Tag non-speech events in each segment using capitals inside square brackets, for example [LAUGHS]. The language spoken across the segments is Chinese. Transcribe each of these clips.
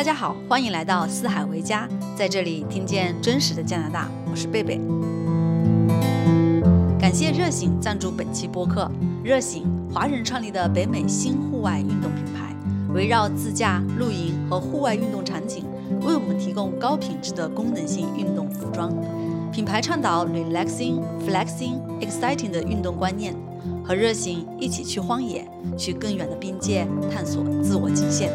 大家好，欢迎来到四海为家，在这里听见真实的加拿大。我是贝贝。感谢热醒赞助本期播客。热醒，华人创立的北美新户外运动品牌，围绕自驾、露营和户外运动场景，为我们提供高品质的功能性运动服装。品牌倡导 relaxing、flexing、exciting 的运动观念，和热醒一起去荒野，去更远的边界，探索自我极限。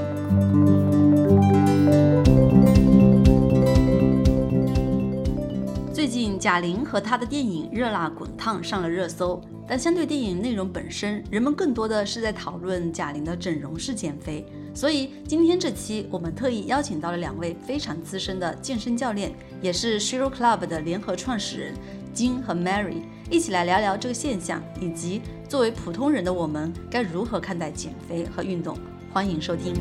贾玲和她的电影《热辣滚烫》上了热搜，但相对电影内容本身，人们更多的是在讨论贾玲的整容式减肥。所以今天这期，我们特意邀请到了两位非常资深的健身教练，也是 Shiro Club 的联合创始人金和 Mary，一起来聊聊这个现象，以及作为普通人的我们该如何看待减肥和运动。欢迎收听。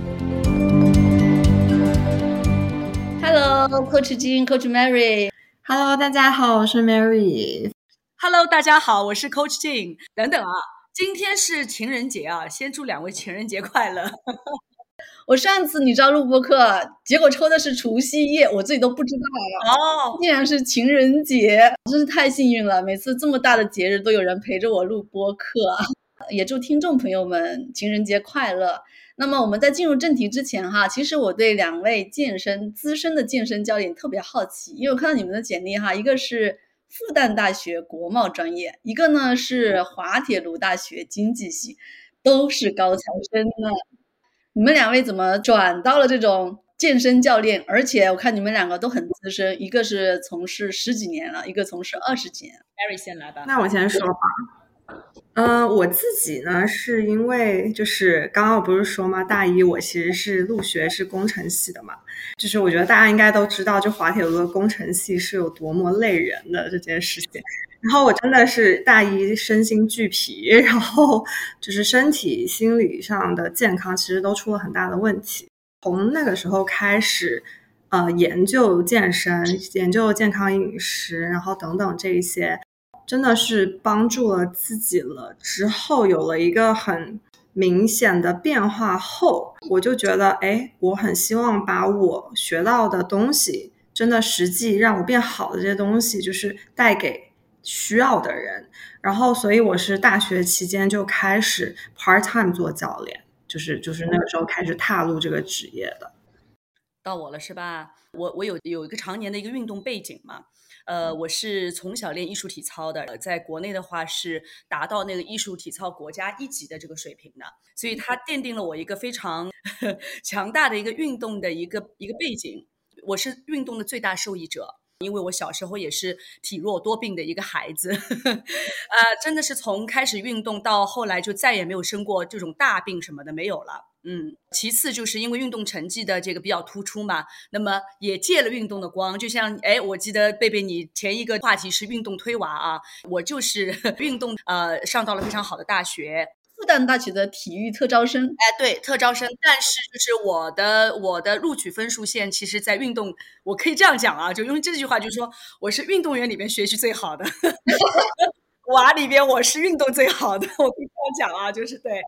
Hello，Coach 金，Coach Mary。Hello，大家好，我是 Mary。Hello，大家好，我是 Coach Jin。等等啊，今天是情人节啊，先祝两位情人节快乐。[LAUGHS] 我上次你知道录播课，结果抽的是除夕夜，我自己都不知道呀。哦，竟然是情人节，真是太幸运了。每次这么大的节日都有人陪着我录播课，[LAUGHS] 也祝听众朋友们情人节快乐。那么我们在进入正题之前哈，其实我对两位健身资深的健身教练特别好奇，因为我看到你们的简历哈，一个是复旦大学国贸专业，一个呢是滑铁卢大学经济系，都是高材生呢。你们两位怎么转到了这种健身教练？而且我看你们两个都很资深，一个是从事十几年了，一个从事二十几年。Mary 先来吧。那我先说吧。嗯，我自己呢，是因为就是刚刚我不是说吗？大一我其实是入学是工程系的嘛，就是我觉得大家应该都知道，就滑铁卢的工程系是有多么累人的这件事情。然后我真的是大一身心俱疲，然后就是身体、心理上的健康其实都出了很大的问题。从那个时候开始，呃，研究健身、研究健康饮食，然后等等这一些。真的是帮助了自己了，之后有了一个很明显的变化后，我就觉得，哎，我很希望把我学到的东西，真的实际让我变好的这些东西，就是带给需要的人。然后，所以我是大学期间就开始 part time 做教练，就是就是那个时候开始踏入这个职业的。到我了是吧？我我有有一个常年的一个运动背景嘛。呃，我是从小练艺术体操的，在国内的话是达到那个艺术体操国家一级的这个水平的，所以它奠定了我一个非常 [LAUGHS] 强大的一个运动的一个一个背景。我是运动的最大受益者，因为我小时候也是体弱多病的一个孩子，[LAUGHS] 呃，真的是从开始运动到后来就再也没有生过这种大病什么的没有了。嗯，其次就是因为运动成绩的这个比较突出嘛，那么也借了运动的光，就像哎，我记得贝贝你前一个话题是运动推娃啊，我就是 [LAUGHS] 运动呃上到了非常好的大学，复旦大学的体育特招生，哎对，特招生，但是就是我的我的录取分数线，其实在运动，我可以这样讲啊，就用这句话就是说我是运动员里边学习最好的，[LAUGHS] 娃里边我是运动最好的，我可以这样讲啊，就是对。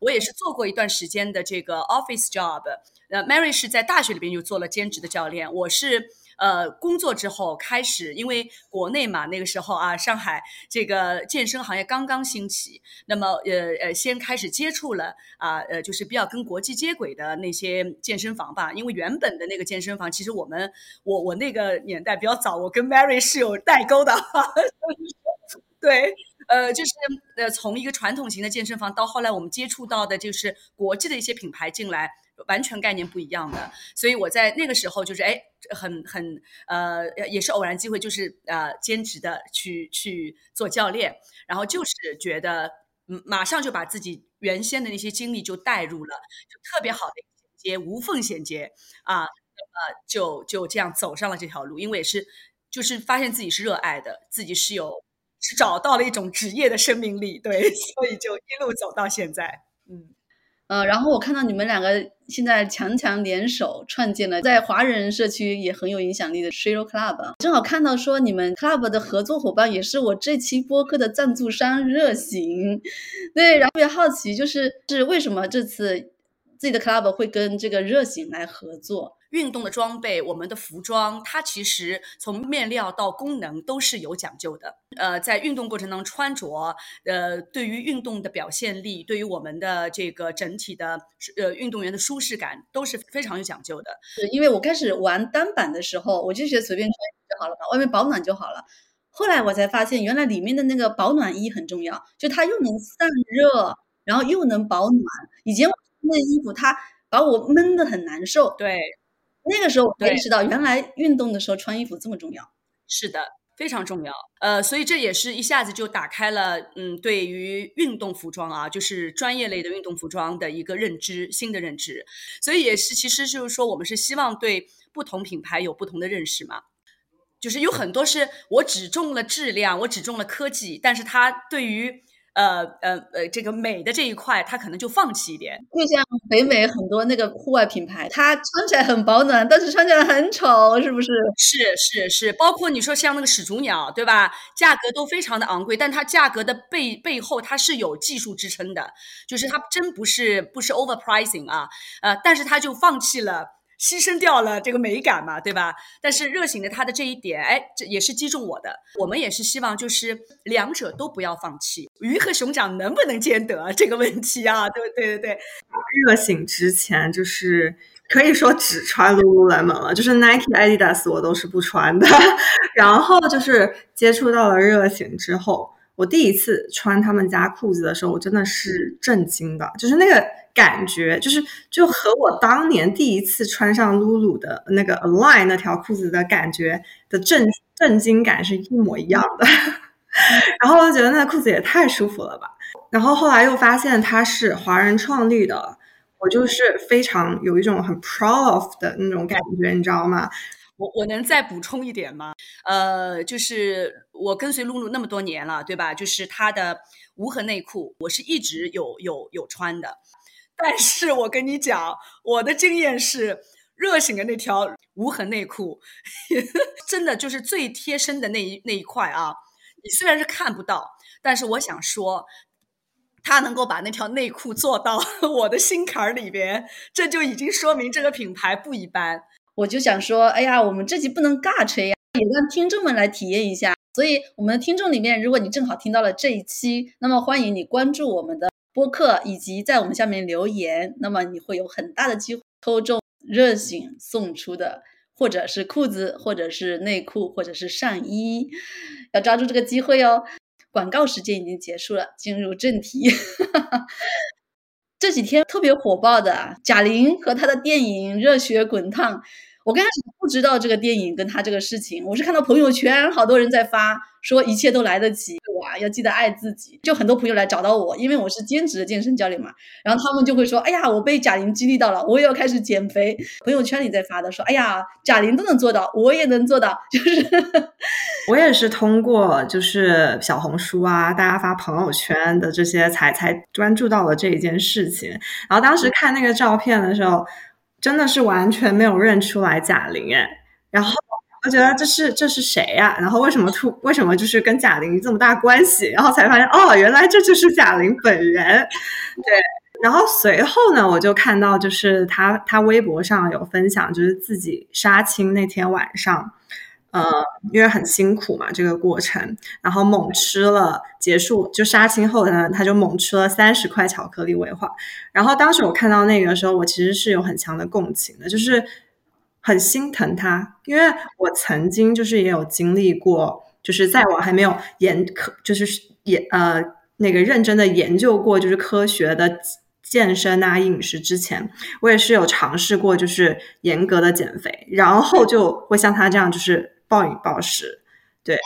我也是做过一段时间的这个 office job。呃，Mary 是在大学里边就做了兼职的教练。我是呃工作之后开始，因为国内嘛那个时候啊，上海这个健身行业刚刚兴起，那么呃呃先开始接触了啊呃就是比较跟国际接轨的那些健身房吧。因为原本的那个健身房，其实我们我我那个年代比较早，我跟 Mary 是有代沟的。[LAUGHS] 对。呃，就是呃，从一个传统型的健身房到后来我们接触到的，就是国际的一些品牌进来，完全概念不一样的。所以我在那个时候就是哎，很很呃，也是偶然机会，就是呃，兼职的去去做教练，然后就是觉得嗯马上就把自己原先的那些经历就带入了，就特别好的衔接，无缝衔接啊，那么就就这样走上了这条路，因为也是就是发现自己是热爱的，自己是有。是找到了一种职业的生命力，对，[LAUGHS] 所以就一路走到现在，嗯，呃，然后我看到你们两个现在强强联手，创建了在华人社区也很有影响力的 Shiro Club，正好看到说你们 Club 的合作伙伴也是我这期播客的赞助商热行，对，然后也好奇，就是是为什么这次。自己的 club 会跟这个热醒来合作。运动的装备，我们的服装，它其实从面料到功能都是有讲究的。呃，在运动过程当中穿着，呃，对于运动的表现力，对于我们的这个整体的呃运动员的舒适感都是非常有讲究的。对，因为我开始玩单板的时候，我就觉得随便穿就好了嘛，外面保暖就好了。后来我才发现，原来里面的那个保暖衣很重要，就它又能散热，然后又能保暖。以前我那衣服它把我闷得很难受。对。那个时候我意识到，原来运动的时候穿衣服这么重要。是的，非常重要。呃，所以这也是一下子就打开了，嗯，对于运动服装啊，就是专业类的运动服装的一个认知，新的认知。所以也是，其实就是说，我们是希望对不同品牌有不同的认识嘛。就是有很多是我只重了质量，我只重了科技，但是它对于。呃呃呃，这个美的这一块，他可能就放弃一点。就像北美很多那个户外品牌，它穿起来很保暖，但是穿起来很丑，是不是？是是是，包括你说像那个始祖鸟，对吧？价格都非常的昂贵，但它价格的背背后它是有技术支撑的，就是它真不是不是 overpricing 啊，呃，但是它就放弃了。牺牲掉了这个美感嘛，对吧？但是热醒的他的这一点，哎，这也是击中我的。我们也是希望就是两者都不要放弃，鱼和熊掌能不能兼得这个问题啊？[LAUGHS] 对对对对。热醒之前就是可以说只穿 lululemon 了，就是 Nike、Adidas 我都是不穿的。[LAUGHS] 然后就是接触到了热醒之后，我第一次穿他们家裤子的时候，我真的是震惊的，就是那个。感觉就是就和我当年第一次穿上露露的那个 Align 那条裤子的感觉的震震惊感是一模一样的，[LAUGHS] 然后我就觉得那个裤子也太舒服了吧。然后后来又发现它是华人创立的，我就是非常有一种很 proud of 的那种感觉，你知道吗？我我能再补充一点吗？呃，就是我跟随露露那么多年了，对吧？就是她的无痕内裤，我是一直有有有穿的。但是我跟你讲，我的经验是，热醒的那条无痕内裤，[LAUGHS] 真的就是最贴身的那一那一块啊。你虽然是看不到，但是我想说，他能够把那条内裤做到 [LAUGHS] 我的心坎儿里边，这就已经说明这个品牌不一般。我就想说，哎呀，我们这集不能尬吹呀，也让听众们来体验一下。所以，我们的听众里面，如果你正好听到了这一期，那么欢迎你关注我们的。播客以及在我们下面留言，那么你会有很大的机会抽中热醒送出的，或者是裤子，或者是内裤，或者是上衣，要抓住这个机会哦。广告时间已经结束了，进入正题。这几天特别火爆的贾玲和她的电影《热血滚烫》。我刚开始不知道这个电影跟他这个事情，我是看到朋友圈好多人在发，说一切都来得及，哇，要记得爱自己。就很多朋友来找到我，因为我是兼职的健身教练嘛，然后他们就会说，哎呀，我被贾玲激励到了，我也要开始减肥。朋友圈里在发的说，哎呀，贾玲都能做到，我也能做到。就是 [LAUGHS] 我也是通过就是小红书啊，大家发朋友圈的这些才才关注到了这一件事情。然后当时看那个照片的时候。真的是完全没有认出来贾玲哎，然后我觉得这是这是谁呀？然后为什么突为什么就是跟贾玲这么大关系？然后才发现哦，原来这就是贾玲本人。对，然后随后呢，我就看到就是他他微博上有分享，就是自己杀青那天晚上。呃，因为很辛苦嘛，这个过程，然后猛吃了，结束就杀青后呢，他就猛吃了三十块巧克力威化。然后当时我看到那个时候，我其实是有很强的共情的，就是很心疼他，因为我曾经就是也有经历过，就是在我还没有研科，就是研呃那个认真的研究过，就是科学的健身啊饮食之前，我也是有尝试过，就是严格的减肥，然后就会像他这样，就是。暴饮暴食，对，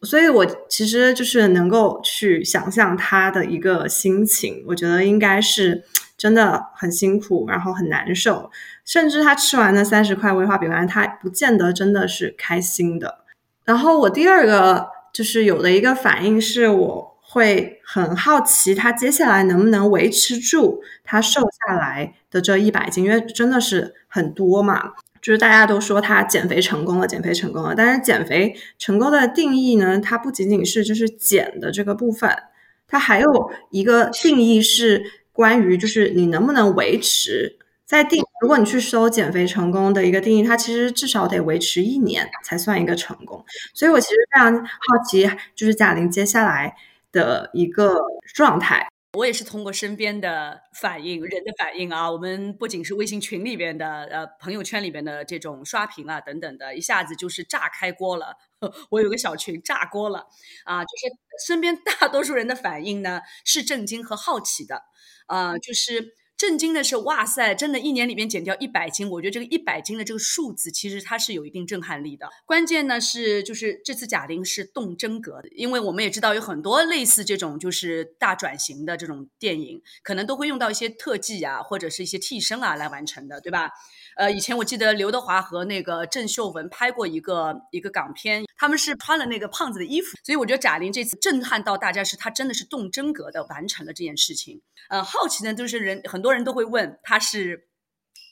所以我其实就是能够去想象他的一个心情，我觉得应该是真的很辛苦，然后很难受，甚至他吃完那三十块威化饼干，他不见得真的是开心的。然后我第二个就是有的一个反应是，我会很好奇他接下来能不能维持住他瘦下来的这一百斤，因为真的是很多嘛。就是大家都说他减肥成功了，减肥成功了。但是减肥成功的定义呢，它不仅仅是就是减的这个部分，它还有一个定义是关于就是你能不能维持在定，如果你去搜减肥成功的一个定义，它其实至少得维持一年才算一个成功。所以我其实非常好奇，就是贾玲接下来的一个状态。我也是通过身边的反应，人的反应啊，我们不仅是微信群里边的，呃，朋友圈里边的这种刷屏啊等等的，一下子就是炸开锅了。[LAUGHS] 我有个小群炸锅了啊，就是身边大多数人的反应呢是震惊和好奇的，啊，就是。震惊的是，哇塞，真的，一年里面减掉一百斤，我觉得这个一百斤的这个数字，其实它是有一定震撼力的。关键呢是，就是这次贾玲是动真格的，因为我们也知道有很多类似这种就是大转型的这种电影，可能都会用到一些特技啊，或者是一些替身啊来完成的，对吧？呃，以前我记得刘德华和那个郑秀文拍过一个一个港片，他们是穿了那个胖子的衣服，所以我觉得贾玲这次震撼到大家是她真的是动真格的完成了这件事情。呃，好奇呢，就是人很多人都会问他是。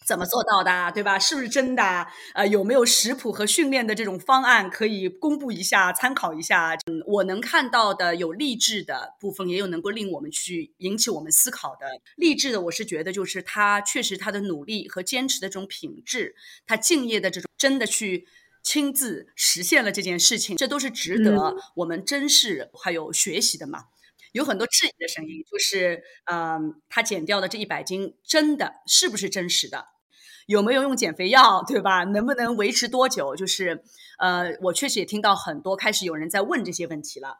怎么做到的，对吧？是不是真的？呃，有没有食谱和训练的这种方案可以公布一下、参考一下？嗯，我能看到的有励志的部分，也有能够令我们去引起我们思考的。励志的，我是觉得就是他确实他的努力和坚持的这种品质，他敬业的这种真的去亲自实现了这件事情，这都是值得我们珍视还有学习的嘛。有很多质疑的声音，就是嗯，他减掉的这一百斤真的是不是真实的？有没有用减肥药，对吧？能不能维持多久？就是，呃，我确实也听到很多开始有人在问这些问题了，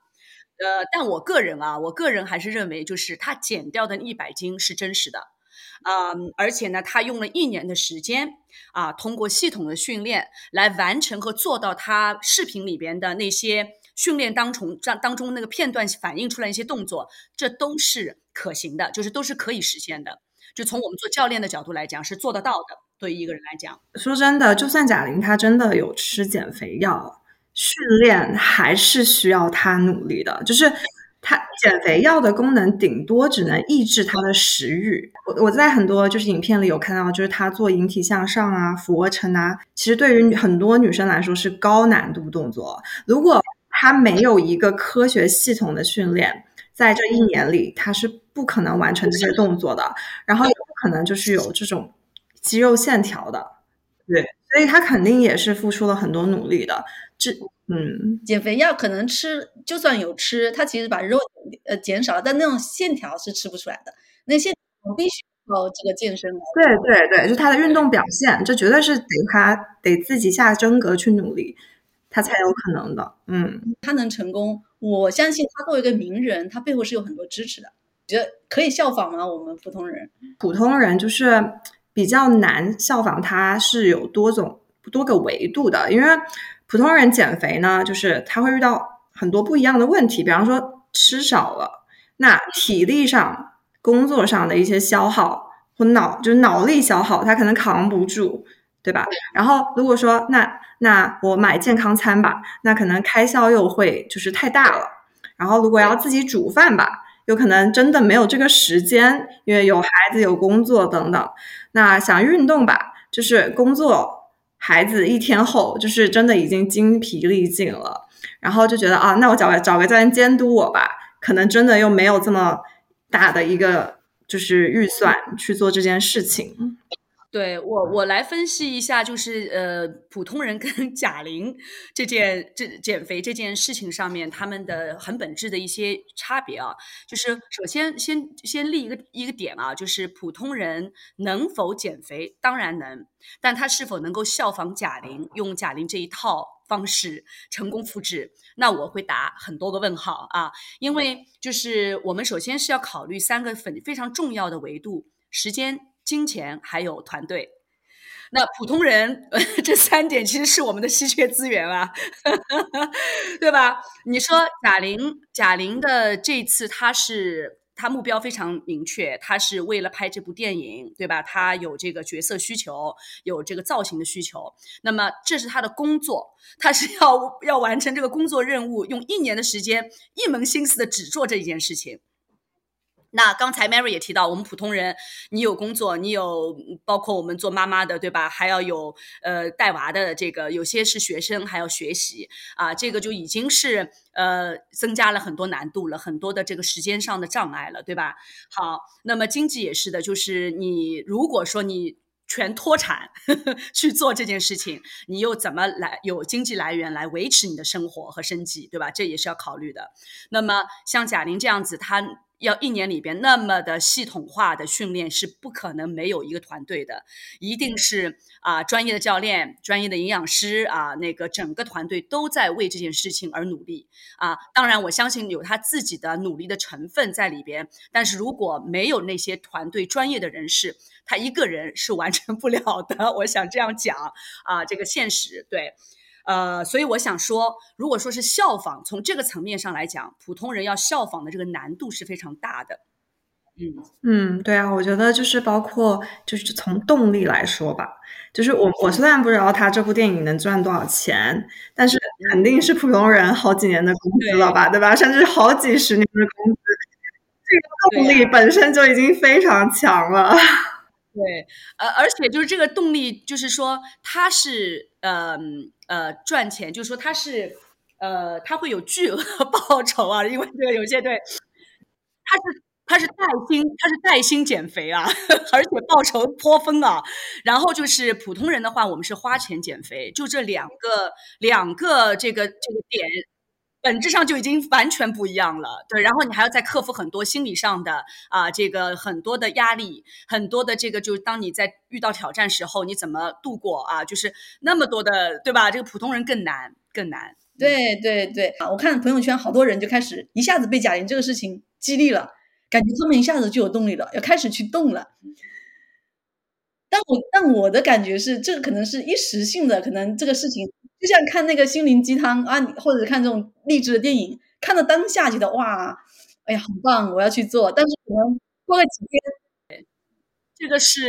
呃，但我个人啊，我个人还是认为，就是他减掉的一百斤是真实的，嗯，而且呢，他用了一年的时间啊，通过系统的训练来完成和做到他视频里边的那些训练当中当当中那个片段反映出来一些动作，这都是可行的，就是都是可以实现的。就从我们做教练的角度来讲，是做得到的。对于一个人来讲，说真的，就算贾玲她真的有吃减肥药，训练还是需要她努力的。就是她减肥药的功能，顶多只能抑制她的食欲。我我在很多就是影片里有看到，就是她做引体向上啊、俯卧撑啊，其实对于很多女生来说是高难度动作。如果她没有一个科学系统的训练，在这一年里，他是不可能完成这些动作的。然后也不可能就是有这种。肌肉线条的，对，所以他肯定也是付出了很多努力的。这，嗯，减肥药可能吃，就算有吃，他其实把肉呃减少了，但那种线条是吃不出来的。那线必须靠这个健身。对对对，就他的运动表现，这绝对是得他得自己下真格去努力，他才有可能的。嗯，他能成功，我相信他作为一个名人，他背后是有很多支持的。觉得可以效仿吗？我们普通人，普通人就是。比较难效仿，他是有多种多个维度的。因为普通人减肥呢，就是他会遇到很多不一样的问题。比方说吃少了，那体力上、工作上的一些消耗或脑就是脑力消耗，他可能扛不住，对吧？然后如果说那那我买健康餐吧，那可能开销又会就是太大了。然后如果要自己煮饭吧。有可能真的没有这个时间，因为有孩子、有工作等等。那想运动吧，就是工作、孩子一天后，就是真的已经精疲力尽了，然后就觉得啊，那我找个找个教练监督我吧。可能真的又没有这么大的一个就是预算去做这件事情。对我，我来分析一下，就是呃，普通人跟 [LAUGHS] 贾玲这件这减肥这件事情上面，他们的很本质的一些差别啊，就是首先先先立一个一个点啊，就是普通人能否减肥，当然能，但他是否能够效仿贾玲，用贾玲这一套方式成功复制，那我会打很多个问号啊，因为就是我们首先是要考虑三个非非常重要的维度，时间。金钱还有团队，那普通人 [LAUGHS] 这三点其实是我们的稀缺资源啊，[LAUGHS] 对吧？你说贾玲，贾玲的这次她是她目标非常明确，她是为了拍这部电影，对吧？她有这个角色需求，有这个造型的需求，那么这是她的工作，她是要要完成这个工作任务，用一年的时间，一门心思的只做这一件事情。那刚才 Mary 也提到，我们普通人，你有工作，你有包括我们做妈妈的，对吧？还要有呃带娃的，这个有些是学生还要学习啊，这个就已经是呃增加了很多难度了，很多的这个时间上的障碍了，对吧？好，那么经济也是的，就是你如果说你全脱产 [LAUGHS] 去做这件事情，你又怎么来有经济来源来维持你的生活和生计，对吧？这也是要考虑的。那么像贾玲这样子，她。要一年里边那么的系统化的训练是不可能没有一个团队的，一定是啊专业的教练、专业的营养师啊，那个整个团队都在为这件事情而努力啊。当然，我相信有他自己的努力的成分在里边，但是如果没有那些团队专业的人士，他一个人是完成不了的。我想这样讲啊，这个现实对。呃，所以我想说，如果说是效仿，从这个层面上来讲，普通人要效仿的这个难度是非常大的。嗯嗯，对啊，我觉得就是包括就是从动力来说吧，就是我我虽然不知道他这部电影能赚多少钱，但是肯定是普通人好几年的工资了吧，对吧？甚至好几十年的工资，这个动力本身就已经非常强了。对，呃，而且就是这个动力，就是说它是呃呃赚钱，就是说他是呃他会有巨额报酬啊，因为这个有些对，他是他是带薪，他是带薪减肥啊，而且报酬颇丰啊。然后就是普通人的话，我们是花钱减肥，就这两个两个这个这个点。本质上就已经完全不一样了，对。然后你还要再克服很多心理上的啊，这个很多的压力，很多的这个，就是当你在遇到挑战时候，你怎么度过啊？就是那么多的，对吧？这个普通人更难，更难。对对对啊！我看朋友圈好多人就开始一下子被贾玲这个事情激励了，感觉他们一下子就有动力了，要开始去动了。但我但我的感觉是，这个可能是一时性的，可能这个事情。就像看那个心灵鸡汤啊，或者看这种励志的电影，看到当下觉得哇，哎呀，很棒，我要去做。但是可能过个几天，这个是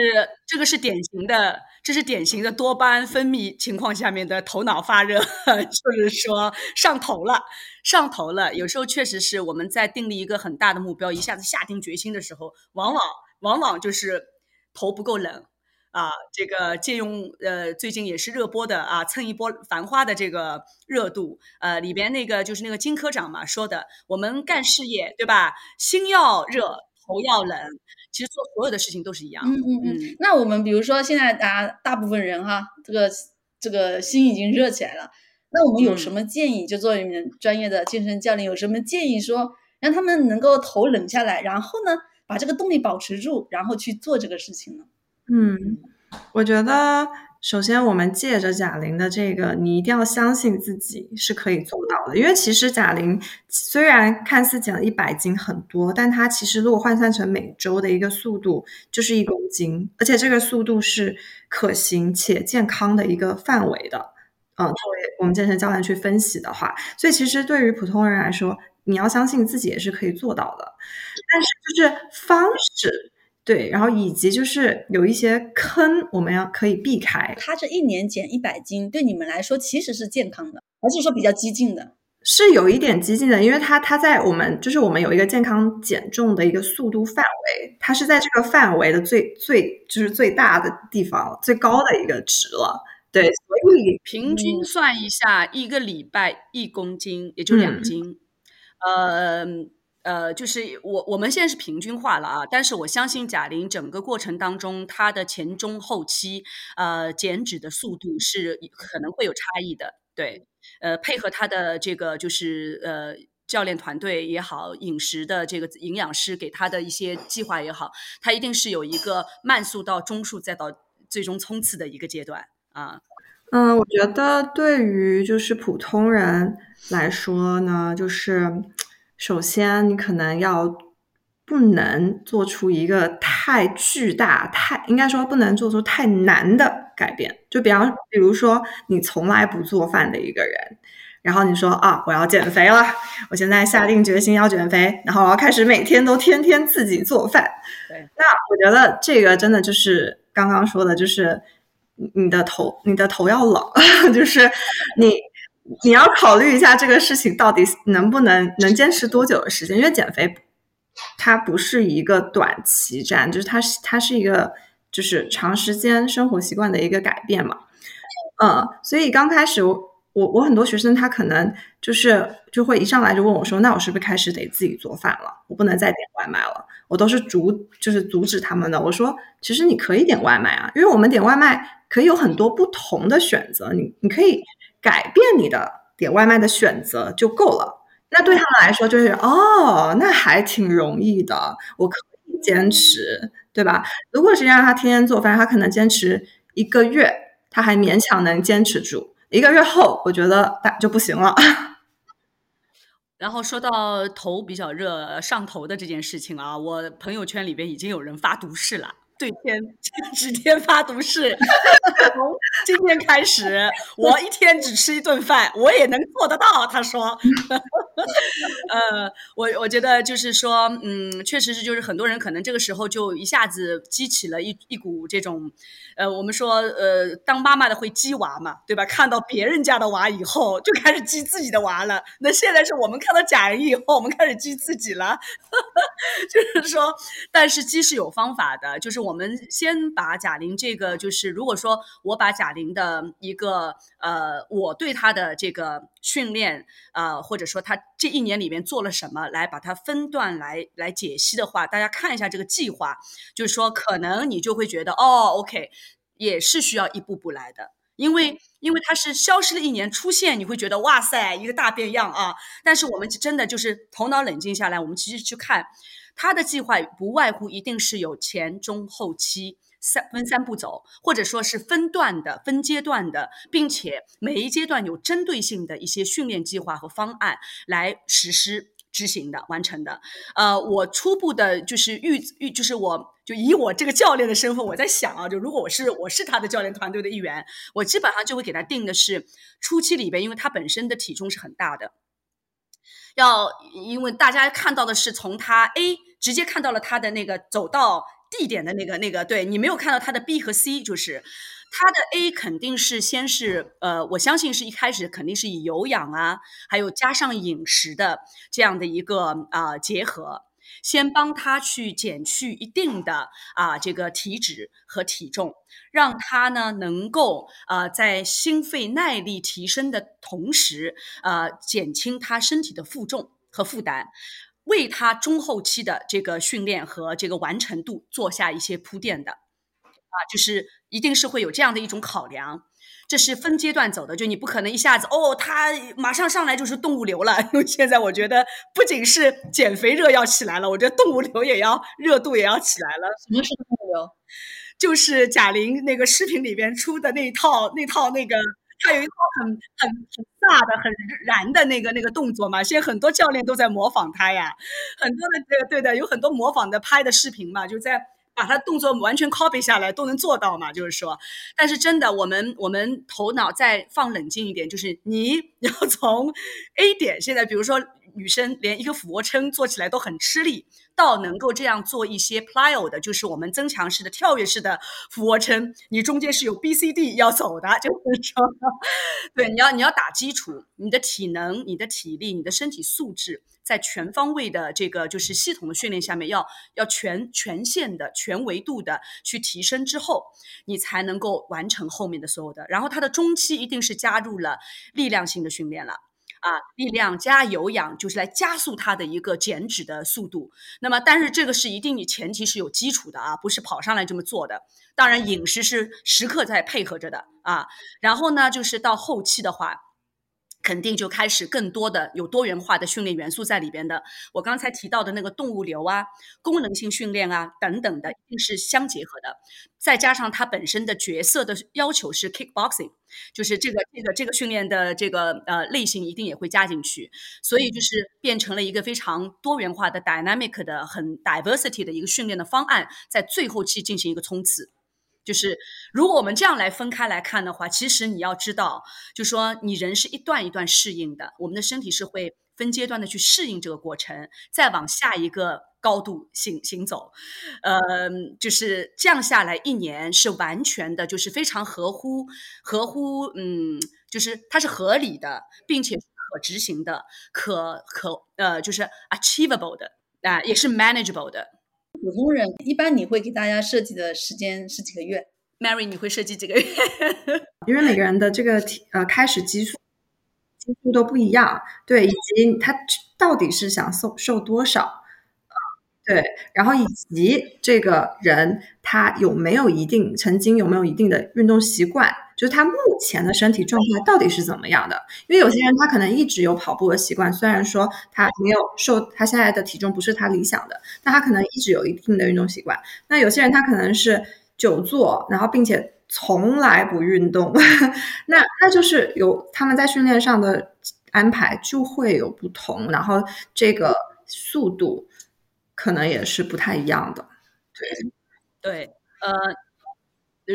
这个是典型的，这是典型的多巴胺分泌情况下面的头脑发热，[LAUGHS] 就是说上头了，上头了。有时候确实是我们在定立一个很大的目标，一下子下定决心的时候，往往往往就是头不够冷。啊，这个借用呃，最近也是热播的啊，蹭一波《繁花》的这个热度，呃，里边那个就是那个金科长嘛说的，我们干事业对吧？心要热，头要冷，其实做所有的事情都是一样。嗯嗯嗯。那我们比如说现在大家大部分人哈，这个这个心已经热起来了，那我们有什么建议？就作为你们专业的健身教练，有什么建议说让他们能够头冷下来，然后呢，把这个动力保持住，然后去做这个事情呢？嗯，我觉得首先我们借着贾玲的这个，你一定要相信自己是可以做到的。因为其实贾玲虽然看似减了一百斤很多，但她其实如果换算成每周的一个速度就是一公斤，而且这个速度是可行且健康的一个范围的。嗯，作为我们健身教练去分析的话，所以其实对于普通人来说，你要相信自己也是可以做到的。但是就是方式。对，然后以及就是有一些坑，我们要可以避开。他这一年减一百斤，对你们来说其实是健康的，还是说比较激进的？是有一点激进的，因为他他在我们就是我们有一个健康减重的一个速度范围，它是在这个范围的最最就是最大的地方，最高的一个值了。对，所以平均算一下，一个礼拜一公斤，也就两斤，呃。呃，就是我我们现在是平均化了啊，但是我相信贾玲整个过程当中，她的前中后期呃减脂的速度是可能会有差异的，对，呃，配合她的这个就是呃教练团队也好，饮食的这个营养师给她的一些计划也好，她一定是有一个慢速到中速再到最终冲刺的一个阶段啊。嗯，我觉得对于就是普通人来说呢，就是。首先，你可能要不能做出一个太巨大、太应该说不能做出太难的改变。就比方，比如说你从来不做饭的一个人，然后你说啊，我要减肥了，我现在下定决心要减肥，然后我要开始每天都天天自己做饭。对，那我觉得这个真的就是刚刚说的，就是你的头，你的头要冷，[LAUGHS] 就是你。你要考虑一下这个事情到底能不能能坚持多久的时间，因为减肥它不是一个短期战，就是它是它是一个就是长时间生活习惯的一个改变嘛。嗯，所以刚开始我我我很多学生他可能就是就会一上来就问我说，那我是不是开始得自己做饭了？我不能再点外卖了？我都是阻就是阻止他们的。我说，其实你可以点外卖啊，因为我们点外卖可以有很多不同的选择，你你可以改变你的点外卖的选择就够了。那对他们来说就是哦，那还挺容易的，我可以坚持，对吧？如果是让他天天做饭，他可能坚持一个月，他还勉强能坚持住。一个月后，我觉得大就不行了。[LAUGHS] 然后说到头比较热、上头的这件事情啊，我朋友圈里边已经有人发毒誓了。对天指天发毒誓，[LAUGHS] 从今天开始，我一天只吃一顿饭，我也能做得到。他说，[LAUGHS] 呃，我我觉得就是说，嗯，确实是，就是很多人可能这个时候就一下子激起了一一股这种，呃，我们说，呃，当妈妈的会激娃嘛，对吧？看到别人家的娃以后，就开始激自己的娃了。那现在是我们看到假人以后，我们开始激自己了，[LAUGHS] 就是说，但是激是有方法的，就是我。我们先把贾玲这个，就是如果说我把贾玲的一个呃，我对她的这个训练，呃，或者说她这一年里面做了什么，来把它分段来来解析的话，大家看一下这个计划，就是说可能你就会觉得哦，OK，也是需要一步步来的，因为因为它是消失了一年出现，你会觉得哇塞，一个大变样啊！但是我们真的就是头脑冷静下来，我们其实去看。他的计划不外乎一定是有前中后期三分三步走，或者说是分段的、分阶段的，并且每一阶段有针对性的一些训练计划和方案来实施执行的、完成的。呃，我初步的就是预预，就是我就以我这个教练的身份，我在想啊，就如果我是我是他的教练团队的一员，我基本上就会给他定的是初期里边，因为他本身的体重是很大的。要，因为大家看到的是从他 A 直接看到了他的那个走到 D 点的那个那个，对你没有看到他的 B 和 C，就是他的 A 肯定是先是呃，我相信是一开始肯定是以有氧啊，还有加上饮食的这样的一个啊结合。先帮他去减去一定的啊这个体脂和体重，让他呢能够呃在心肺耐力提升的同时，呃减轻他身体的负重和负担，为他中后期的这个训练和这个完成度做下一些铺垫的，啊就是一定是会有这样的一种考量。这是分阶段走的，就你不可能一下子哦，他马上上来就是动物流了。因 [LAUGHS] 为现在我觉得不仅是减肥热要起来了，我觉得动物流也要热度也要起来了。什么是动物流？就是贾玲那个视频里边出的那一套那套那个，他有一套很很很飒的、很燃的那个那个动作嘛。现在很多教练都在模仿他呀，很多的对对的，有很多模仿的拍的视频嘛，就在。把他动作完全 copy 下来都能做到嘛？就是说，但是真的，我们我们头脑再放冷静一点，就是你要从 A 点，现在比如说女生连一个俯卧撑做起来都很吃力，到能够这样做一些 plyo 的，就是我们增强式的跳跃式的俯卧撑，你中间是有 B C D 要走的，就是说，对，你要你要打基础，你的体能、你的体力、你的身体素质。在全方位的这个就是系统的训练下面，要要全全线的全维度的去提升之后，你才能够完成后面的所有的。然后它的中期一定是加入了力量性的训练了啊，力量加有氧就是来加速它的一个减脂的速度。那么，但是这个是一定你前提是有基础的啊，不是跑上来这么做的。当然，饮食是时刻在配合着的啊。然后呢，就是到后期的话。肯定就开始更多的有多元化的训练元素在里边的。我刚才提到的那个动物流啊、功能性训练啊等等的，一定是相结合的。再加上它本身的角色的要求是 kickboxing，就是这个这个这个训练的这个呃类型一定也会加进去，所以就是变成了一个非常多元化的 dynamic 的很 diversity 的一个训练的方案，在最后期进行一个冲刺。就是如果我们这样来分开来看的话，其实你要知道，就说你人是一段一段适应的，我们的身体是会分阶段的去适应这个过程，再往下一个高度行行走，呃，就是这样下来一年是完全的，就是非常合乎合乎，嗯，就是它是合理的，并且可执行的，可可呃，就是 achievable 的啊，也是 manageable 的。普通人一般你会给大家设计的时间是几个月？Mary，你会设计几个月？[LAUGHS] 因为每个人的这个体呃开始基数基数都不一样，对，以及他到底是想瘦瘦多少。对，然后以及这个人他有没有一定曾经有没有一定的运动习惯，就是他目前的身体状态到底是怎么样的？因为有些人他可能一直有跑步的习惯，虽然说他没有瘦，他现在的体重不是他理想的，但他可能一直有一定的运动习惯。那有些人他可能是久坐，然后并且从来不运动，[LAUGHS] 那那就是有他们在训练上的安排就会有不同，然后这个速度。可能也是不太一样的，对，对，呃，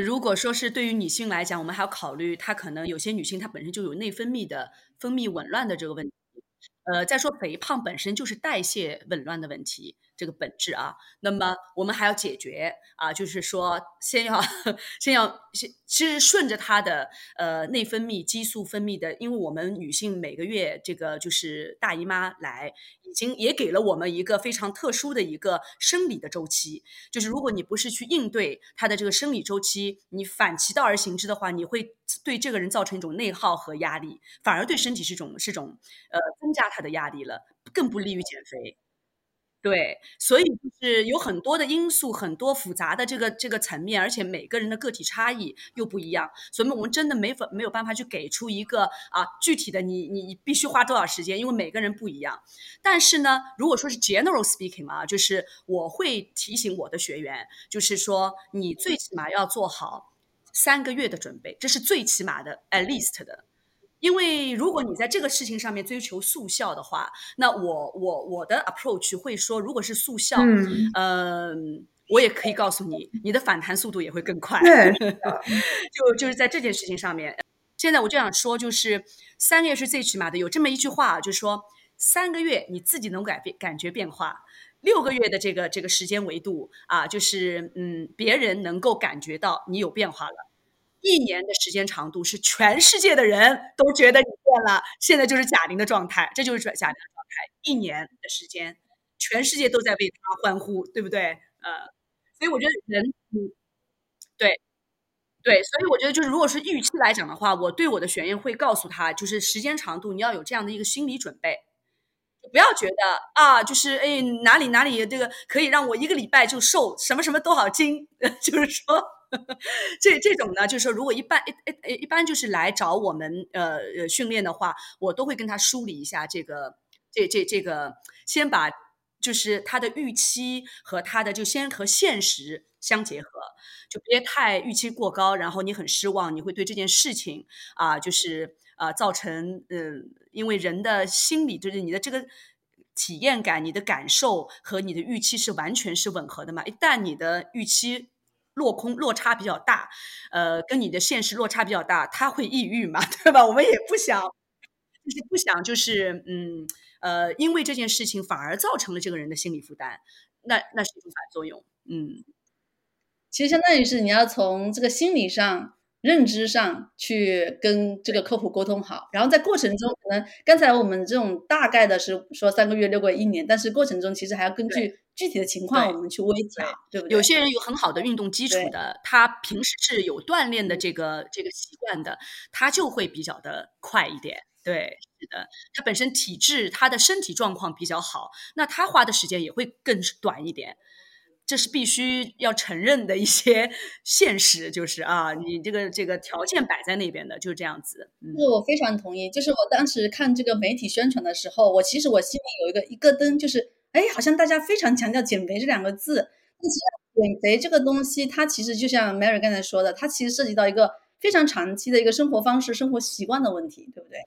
如果说是对于女性来讲，我们还要考虑，她可能有些女性她本身就有内分泌的分泌紊乱的这个问题，呃，再说肥胖本身就是代谢紊乱的问题。这个本质啊，那么我们还要解决啊，就是说，[LAUGHS] 先要先要先，其实顺着它的呃内分泌激素分泌的，因为我们女性每个月这个就是大姨妈来，已经也给了我们一个非常特殊的一个生理的周期，就是如果你不是去应对它的这个生理周期，你反其道而行之的话，你会对这个人造成一种内耗和压力，反而对身体是种是种呃增加它的压力了，更不利于减肥。对，所以就是有很多的因素，很多复杂的这个这个层面，而且每个人的个体差异又不一样，所以我们真的没法没有办法去给出一个啊具体的你你你必须花多少时间，因为每个人不一样。但是呢，如果说是 general speaking 啊，就是我会提醒我的学员，就是说你最起码要做好三个月的准备，这是最起码的 at least 的。因为如果你在这个事情上面追求速效的话，那我我我的 approach 会说，如果是速效，嗯，我也可以告诉你，你的反弹速度也会更快。对，[LAUGHS] 就就是在这件事情上面，现在我就想说，就是三个月是最起码的。有这么一句话，就是说三个月你自己能改变感觉变化，六个月的这个这个时间维度啊，就是嗯，别人能够感觉到你有变化了。一年的时间长度是全世界的人都觉得你变了，现在就是贾玲的状态，这就是贾玲的状态。一年的时间，全世界都在为她欢呼，对不对？呃，所以我觉得人，嗯，对，对，所以我觉得就是，如果是预期来讲的话，我对我的学员会告诉他，就是时间长度你要有这样的一个心理准备，不要觉得啊，就是哎哪里哪里这个可以让我一个礼拜就瘦什么什么多少斤，[LAUGHS] 就是说。[LAUGHS] 这这种呢，就是说，如果一般一一一般就是来找我们呃呃训练的话，我都会跟他梳理一下这个这这这个，先把就是他的预期和他的就先和现实相结合，就别太预期过高，然后你很失望，你会对这件事情啊就是啊造成嗯，因为人的心理就是你的这个体验感、你的感受和你的预期是完全是吻合的嘛，一旦你的预期。落空落差比较大，呃，跟你的现实落差比较大，他会抑郁嘛，对吧？我们也不想，就是不想，就是嗯，呃，因为这件事情反而造成了这个人的心理负担，那那是一种反作用，嗯，其实相当于是你要从这个心理上。认知上去跟这个客户沟通好，然后在过程中，可能刚才我们这种大概的是说三个月、六个月、一年，但是过程中其实还要根据具体的情况我们去微调，对不对？有些人有很好的运动基础的，他平时是有锻炼的这个这个习惯的，他就会比较的快一点。对，是的，他本身体质、他的身体状况比较好，那他花的时间也会更短一点。这是必须要承认的一些 [LAUGHS] 现实，就是啊，你这个这个条件摆在那边的，就是这样子。是我非常同意。就是我当时看这个媒体宣传的时候，我其实我心里有一个一个灯，就是哎，好像大家非常强调减肥这两个字。但是减肥这个东西，它其实就像 Mary 刚才说的，它其实涉及到一个非常长期的一个生活方式、生活习惯的问题，对不对？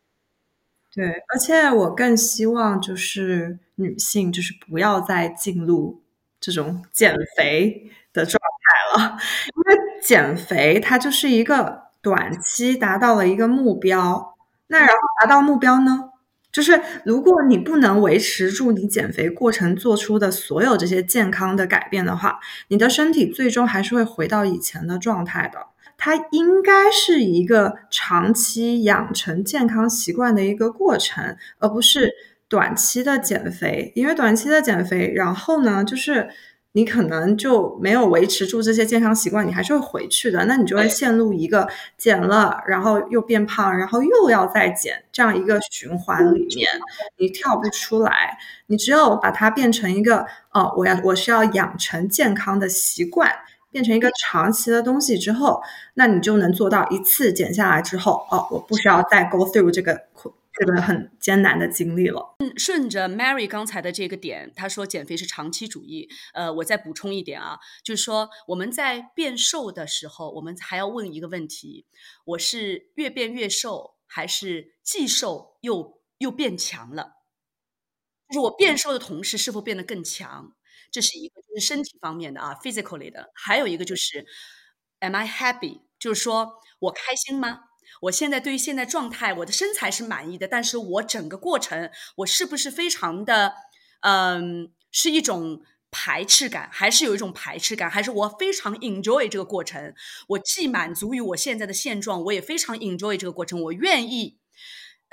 对，而且我更希望就是女性，就是不要再进入。这种减肥的状态了，因为减肥它就是一个短期达到了一个目标，那然后达到目标呢，就是如果你不能维持住你减肥过程做出的所有这些健康的改变的话，你的身体最终还是会回到以前的状态的。它应该是一个长期养成健康习惯的一个过程，而不是。短期的减肥，因为短期的减肥，然后呢，就是你可能就没有维持住这些健康习惯，你还是会回去的。那你就会陷入一个减了，然后又变胖，然后又要再减这样一个循环里面，你跳不出来。你只有把它变成一个，哦，我要我是要养成健康的习惯，变成一个长期的东西之后，那你就能做到一次减下来之后，哦，我不需要再 go through 这个。这个很艰难的经历了。嗯，顺着 Mary 刚才的这个点，她说减肥是长期主义。呃，我再补充一点啊，就是说我们在变瘦的时候，我们还要问一个问题：我是越变越瘦，还是既瘦又又变强了？就是我变瘦的同时，是否变得更强？这是一个就是身体方面的啊，physically 的。还有一个就是，Am I happy？就是说我开心吗？我现在对于现在状态，我的身材是满意的，但是我整个过程，我是不是非常的，嗯，是一种排斥感，还是有一种排斥感，还是我非常 enjoy 这个过程？我既满足于我现在的现状，我也非常 enjoy 这个过程，我愿意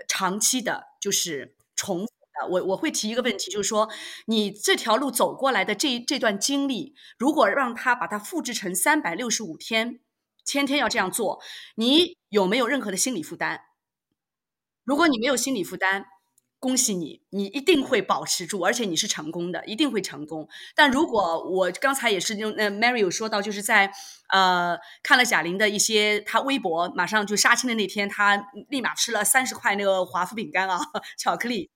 长期的，就是重复的。我我会提一个问题，就是说，你这条路走过来的这这段经历，如果让他把它复制成三百六十五天。天天要这样做，你有没有任何的心理负担？如果你没有心理负担，恭喜你，你一定会保持住，而且你是成功的，一定会成功。但如果我刚才也是用那 Mary 有说到，就是在呃看了贾玲的一些她微博，马上就杀青的那天，她立马吃了三十块那个华夫饼干啊，[LAUGHS] 巧克力。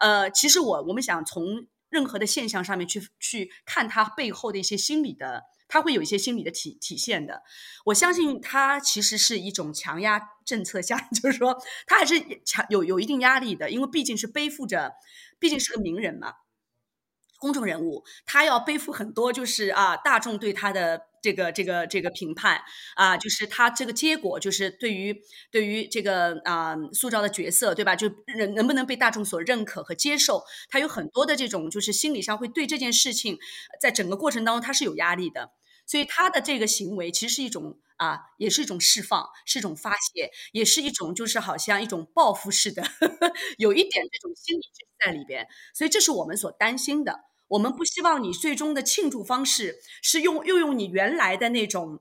呃，其实我我们想从任何的现象上面去去看它背后的一些心理的。他会有一些心理的体体现的，我相信他其实是一种强压政策下，[LAUGHS] 就是说他还是强有有一定压力的，因为毕竟是背负着，毕竟是个名人嘛。公众人物，他要背负很多，就是啊，大众对他的这个这个这个评判啊，就是他这个结果，就是对于对于这个啊塑造的角色，对吧？就能能不能被大众所认可和接受，他有很多的这种，就是心理上会对这件事情，在整个过程当中他是有压力的，所以他的这个行为其实是一种啊，也是一种释放，是一种发泄，也是一种就是好像一种报复式的，[LAUGHS] 有一点这种心理在里边，所以这是我们所担心的。我们不希望你最终的庆祝方式是用又用你原来的那种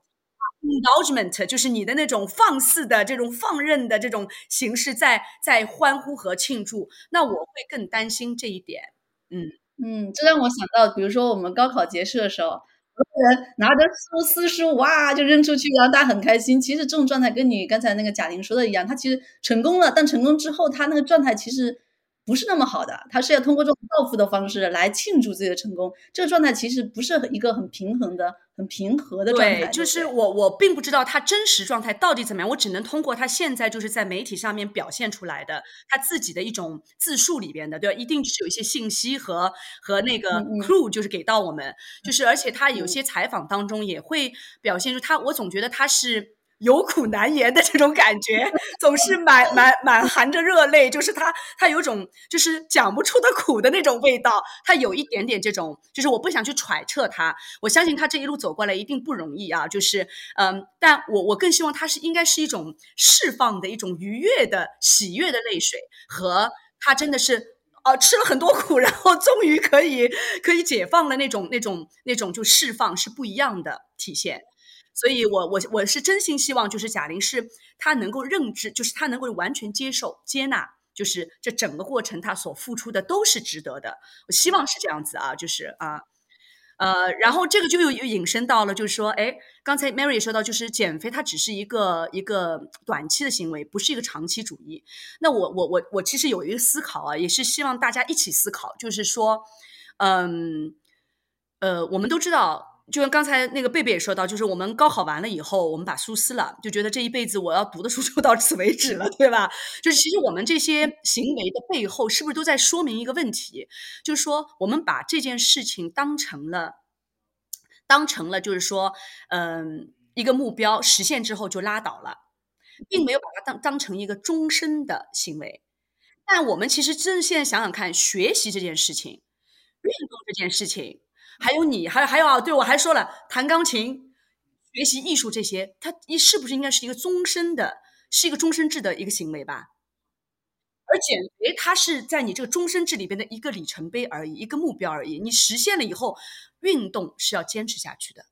indulgement，就是你的那种放肆的这种放任的这种形式在在欢呼和庆祝。那我会更担心这一点。嗯嗯，这让我想到，比如说我们高考结束的时候，有个人拿着书撕书哇就扔出去，然后大家很开心。其实这种状态跟你刚才那个贾玲说的一样，他其实成功了，但成功之后他那个状态其实。不是那么好的，他是要通过这种报复的方式来庆祝自己的成功。这个状态其实不是一个很平衡的、很平和的状态。对，就是我，我并不知道他真实状态到底怎么样，我只能通过他现在就是在媒体上面表现出来的他自己的一种自述里边的，对吧？一定是有一些信息和和那个 clue，就是给到我们，就是而且他有些采访当中也会表现出他，我总觉得他是。有苦难言的这种感觉，总是满满满含着热泪，就是他他有种就是讲不出的苦的那种味道，他有一点点这种，就是我不想去揣测他，我相信他这一路走过来一定不容易啊，就是嗯，但我我更希望他是应该是一种释放的一种愉悦的喜悦的泪水，和他真的是呃吃了很多苦，然后终于可以可以解放了那种那种那种就释放是不一样的体现。所以，我我我是真心希望，就是贾玲是她能够认知，就是她能够完全接受、接纳，就是这整个过程她所付出的都是值得的。我希望是这样子啊，就是啊，呃，然后这个就又又引申到了，就是说，哎，刚才 Mary 也说到，就是减肥它只是一个一个短期的行为，不是一个长期主义。那我我我我其实有一个思考啊，也是希望大家一起思考，就是说，嗯，呃，我们都知道。就像刚才那个贝贝也说到，就是我们高考完了以后，我们把书撕了，就觉得这一辈子我要读的书 [LAUGHS] 就到此为止了，对吧？就是其实我们这些行为的背后，是不是都在说明一个问题？就是说，我们把这件事情当成了，当成了，就是说，嗯，一个目标实现之后就拉倒了，并没有把它当当成一个终身的行为。但我们其实真现在想想看，学习这件事情，运动这件事情。还有你，还有还有啊！对我还说了，弹钢琴、学习艺术这些，它一是不是应该是一个终身的，是一个终身制的一个行为吧？而减肥，它是在你这个终身制里边的一个里程碑而已，一个目标而已。你实现了以后，运动是要坚持下去的。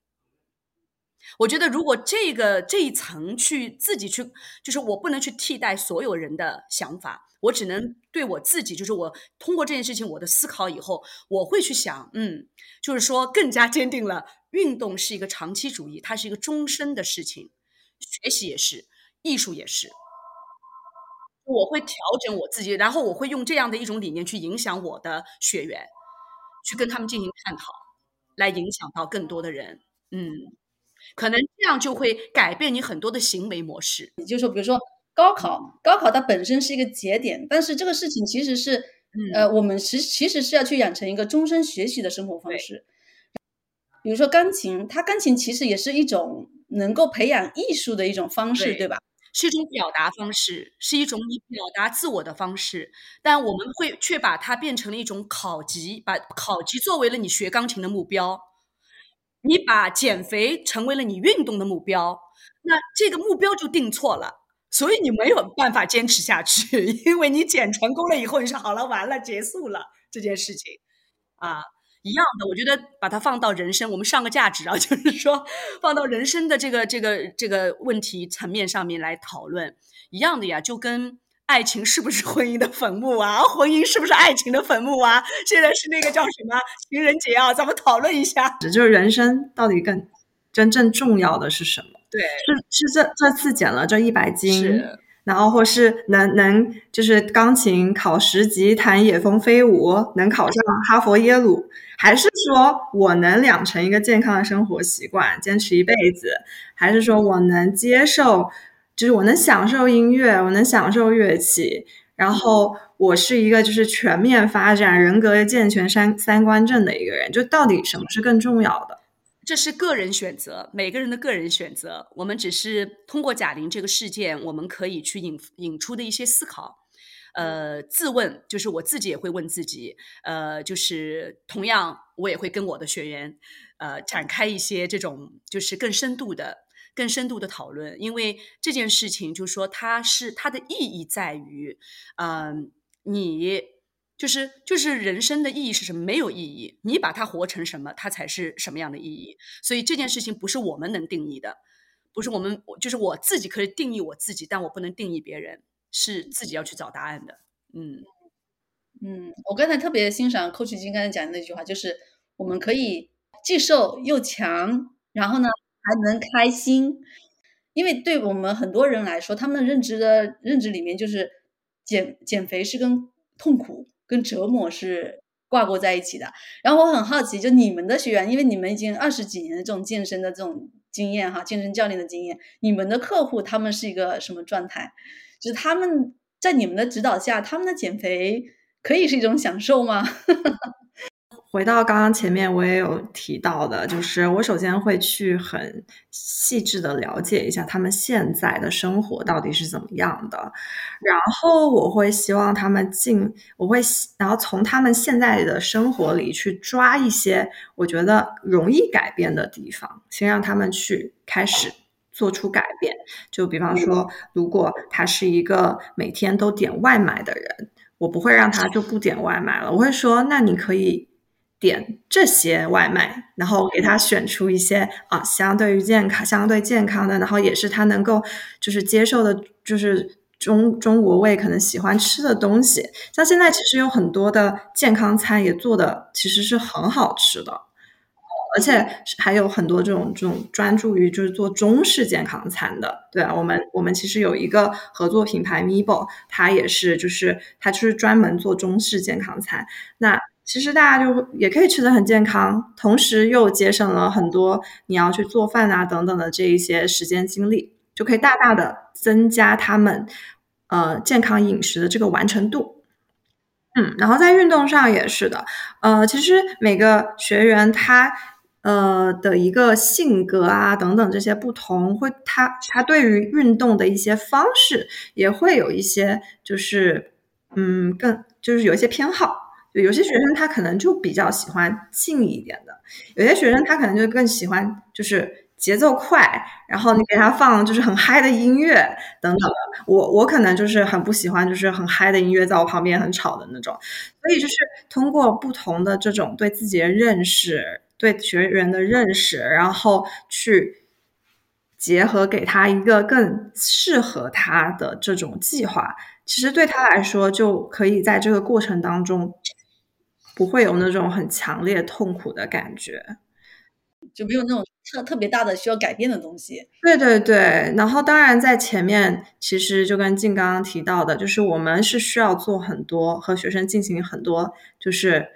我觉得，如果这个这一层去自己去，就是我不能去替代所有人的想法，我只能对我自己，就是我通过这件事情我的思考以后，我会去想，嗯，就是说更加坚定了，运动是一个长期主义，它是一个终身的事情，学习也是，艺术也是，我会调整我自己，然后我会用这样的一种理念去影响我的学员，去跟他们进行探讨，来影响到更多的人，嗯。可能这样就会改变你很多的行为模式。也就是说，比如说高考，高考它本身是一个节点，但是这个事情其实是，呃，我们其其实是要去养成一个终身学习的生活方式。比如说钢琴，它钢琴其实也是一种能够培养艺术的一种方式，对吧？是一种表达方式，是一种你表达自我的方式。但我们会却把它变成了一种考级，把考级作为了你学钢琴的目标。你把减肥成为了你运动的目标，那这个目标就定错了，所以你没有办法坚持下去，[LAUGHS] 因为你减成功了以后，你说好了，完了，结束了这件事情，啊，一样的，我觉得把它放到人生，我们上个价值啊，[LAUGHS] 就是说放到人生的这个这个这个问题层面上面来讨论，一样的呀，就跟。爱情是不是婚姻的坟墓啊？婚姻是不是爱情的坟墓啊？现在是那个叫什么情人节啊？咱们讨论一下。就是人生到底更真正重要的是什么？对，是是这这次减了这一百斤，然后或是能能就是钢琴考十级，弹野蜂飞舞，能考上哈佛耶鲁，还是说我能养成一个健康的生活习惯，坚持一辈子，还是说我能接受？就是我能享受音乐，我能享受乐器，然后我是一个就是全面发展、人格健全、三三观正的一个人。就到底什么是更重要的？这是个人选择，每个人的个人选择。我们只是通过贾玲这个事件，我们可以去引引出的一些思考。呃，自问，就是我自己也会问自己。呃，就是同样，我也会跟我的学员，呃，展开一些这种就是更深度的。更深度的讨论，因为这件事情，就是说，它是它的意义在于，嗯，你就是就是人生的意义是什么？没有意义，你把它活成什么，它才是什么样的意义。所以这件事情不是我们能定义的，不是我们，就是我自己可以定义我自己，但我不能定义别人，是自己要去找答案的。嗯嗯，我刚才特别欣赏 Coach 金刚才讲的那句话，就是我们可以既瘦又强，然后呢？还能开心，因为对我们很多人来说，他们认知的认知里面就是减减肥是跟痛苦、跟折磨是挂钩在一起的。然后我很好奇，就你们的学员，因为你们已经二十几年的这种健身的这种经验哈，健身教练的经验，你们的客户他们是一个什么状态？就是他们在你们的指导下，他们的减肥可以是一种享受吗？[LAUGHS] 回到刚刚前面，我也有提到的，就是我首先会去很细致的了解一下他们现在的生活到底是怎么样的，然后我会希望他们进，我会然后从他们现在的生活里去抓一些我觉得容易改变的地方，先让他们去开始做出改变。就比方说，如果他是一个每天都点外卖的人，我不会让他就不点外卖了，我会说，那你可以。点这些外卖，然后给他选出一些啊，相对于健康、相对健康的，然后也是他能够就是接受的，就是中中国胃可能喜欢吃的东西。像现在其实有很多的健康餐也做的其实是很好吃的，而且还有很多这种这种专注于就是做中式健康餐的。对啊，我们我们其实有一个合作品牌 Mibo，它也是就是它就是专门做中式健康餐。那其实大家就也可以吃的很健康，同时又节省了很多你要去做饭啊等等的这一些时间精力，就可以大大的增加他们呃健康饮食的这个完成度。嗯，然后在运动上也是的，呃，其实每个学员他呃的一个性格啊等等这些不同，会他他对于运动的一些方式也会有一些就是嗯更就是有一些偏好。就有些学生他可能就比较喜欢静一点的，有些学生他可能就更喜欢就是节奏快，然后你给他放就是很嗨的音乐等等的。我我可能就是很不喜欢就是很嗨的音乐在我旁边很吵的那种。所以就是通过不同的这种对自己的认识，对学员的认识，然后去结合给他一个更适合他的这种计划，其实对他来说就可以在这个过程当中不会有那种很强烈痛苦的感觉。就没有那种特特别大的需要改变的东西。对对对，然后当然在前面，其实就跟静刚刚提到的，就是我们是需要做很多和学生进行很多，就是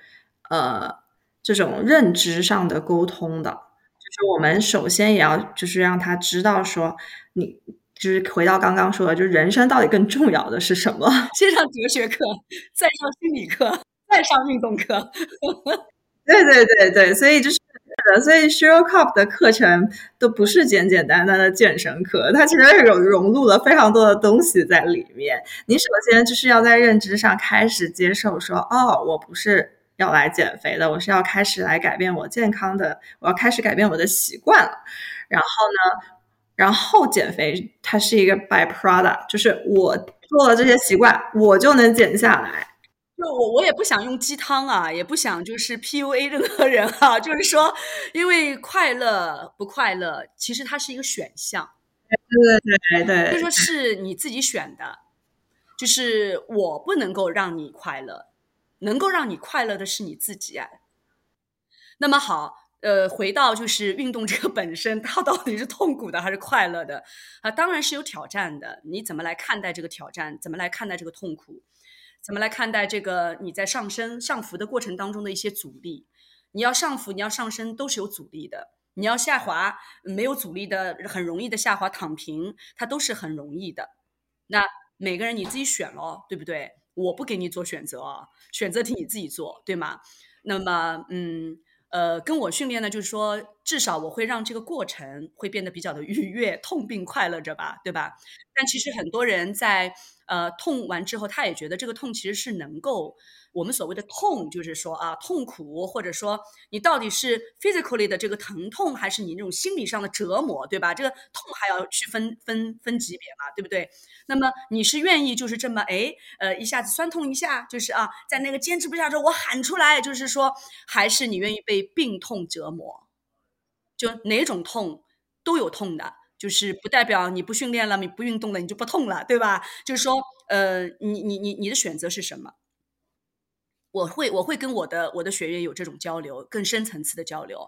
呃这种认知上的沟通的。就是我们首先也要就是让他知道说，你就是回到刚刚说的，就是人生到底更重要的是什么？[LAUGHS] 先上哲学课，再上心理课，再上运动课。[LAUGHS] 对对对对，所以就是。的，所以 s h e r o Cup 的课程都不是简简单单的健身课，它其实有融入了非常多的东西在里面。你首先就是要在认知上开始接受，说哦，我不是要来减肥的，我是要开始来改变我健康的，我要开始改变我的习惯了。然后呢，然后减肥它是一个 by product，就是我做了这些习惯，我就能减下来。就我我也不想用鸡汤啊，也不想就是 [LAUGHS] PUA 任何人啊，就是说，因为快乐不快乐，其实它是一个选项。对对对，就说是你自己选的，就是我不能够让你快乐，能够让你快乐的是你自己啊。那么好，呃，回到就是运动这个本身，它到底是痛苦的还是快乐的啊？当然是有挑战的，你怎么来看待这个挑战？怎么来看待这个痛苦？怎么来看待这个你在上升上浮的过程当中的一些阻力？你要上浮，你要上升，都是有阻力的。你要下滑，没有阻力的，很容易的下滑躺平，它都是很容易的。那每个人你自己选咯，对不对？我不给你做选择，选择题你自己做，对吗？那么，嗯。呃，跟我训练呢，就是说，至少我会让这个过程会变得比较的愉悦，痛并快乐着吧，对吧？但其实很多人在呃痛完之后，他也觉得这个痛其实是能够。我们所谓的痛，就是说啊，痛苦，或者说你到底是 physically 的这个疼痛，还是你那种心理上的折磨，对吧？这个痛还要去分分分级别嘛，对不对？那么你是愿意就是这么哎，呃，一下子酸痛一下，就是啊，在那个坚持不下之后，我喊出来，就是说，还是你愿意被病痛折磨？就哪种痛都有痛的，就是不代表你不训练了，你不运动了，你就不痛了，对吧？就是说，呃，你你你你的选择是什么？我会我会跟我的我的学员有这种交流，更深层次的交流，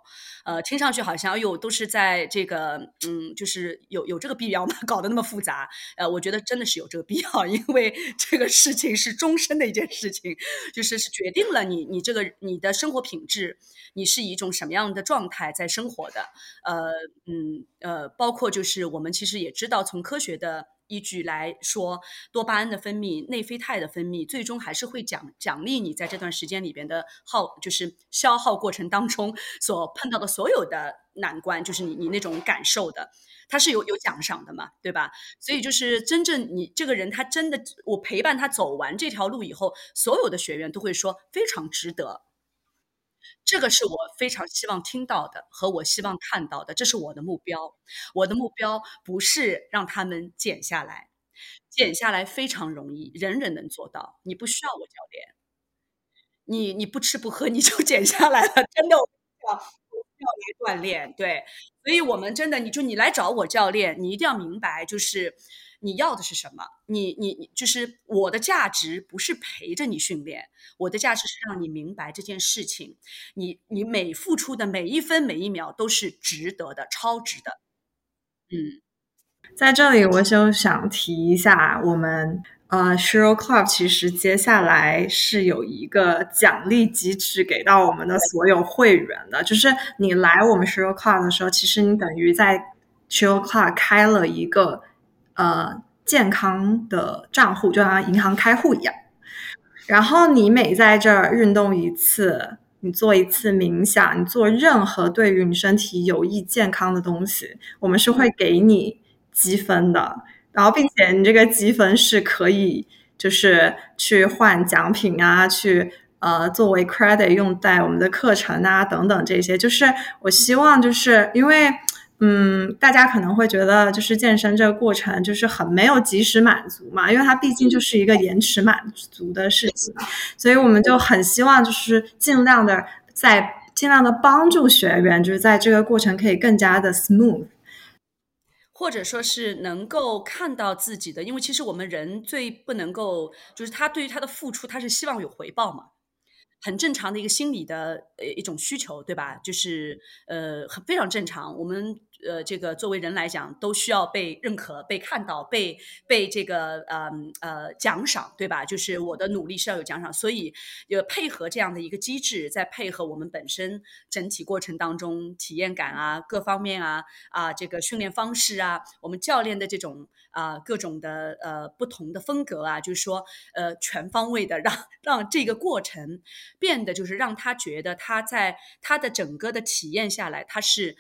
呃，听上去好像又都是在这个嗯，就是有有这个必要吗？[LAUGHS] 搞得那么复杂，呃，我觉得真的是有这个必要，[LAUGHS] 因为这个事情是终身的一件事情，就是是决定了你你这个你的生活品质，你是以一种什么样的状态在生活的，呃嗯呃，包括就是我们其实也知道从科学的。依据来说，多巴胺的分泌、内啡肽的分泌，最终还是会奖奖励你在这段时间里边的耗，就是消耗过程当中所碰到的所有的难关，就是你你那种感受的，它是有有奖赏的嘛，对吧？所以就是真正你这个人，他真的，我陪伴他走完这条路以后，所有的学员都会说非常值得。这个是我非常希望听到的，和我希望看到的，这是我的目标。我的目标不是让他们减下来，减下来非常容易，人人能做到。你不需要我教练，你你不吃不喝你就 [LAUGHS] 减下来了，真的，我要要来锻炼。对，所以我们真的，你就你来找我教练，你一定要明白，就是。你要的是什么？你你你，就是我的价值不是陪着你训练，我的价值是让你明白这件事情，你你每付出的每一分每一秒都是值得的，超值的。嗯，在这里我就想提一下，我们呃 s h i r o Club 其实接下来是有一个奖励机制给到我们的所有会员的，就是你来我们 s h i r o Club 的时候，其实你等于在 s h i r o Club 开了一个。呃，健康的账户就像银行开户一样，然后你每在这儿运动一次，你做一次冥想，你做任何对于你身体有益健康的东西，我们是会给你积分的。然后，并且你这个积分是可以就是去换奖品啊，去呃作为 credit 用在我们的课程啊等等这些。就是我希望就是因为。嗯，大家可能会觉得，就是健身这个过程就是很没有及时满足嘛，因为它毕竟就是一个延迟满足的事情，所以我们就很希望就是尽量的在尽量的帮助学员，就是在这个过程可以更加的 smooth。或者说是能够看到自己的，因为其实我们人最不能够，就是他对于他的付出，他是希望有回报嘛，很正常的一个心理的呃一种需求，对吧？就是呃很非常正常，我们。呃，这个作为人来讲，都需要被认可、被看到、被被这个呃呃奖赏，对吧？就是我的努力是要有奖赏，所以呃配合这样的一个机制，在配合我们本身整体过程当中体验感啊，各方面啊啊，这个训练方式啊，我们教练的这种啊各种的呃不同的风格啊，就是说呃全方位的让让这个过程变得就是让他觉得他在他的整个的体验下来，他是。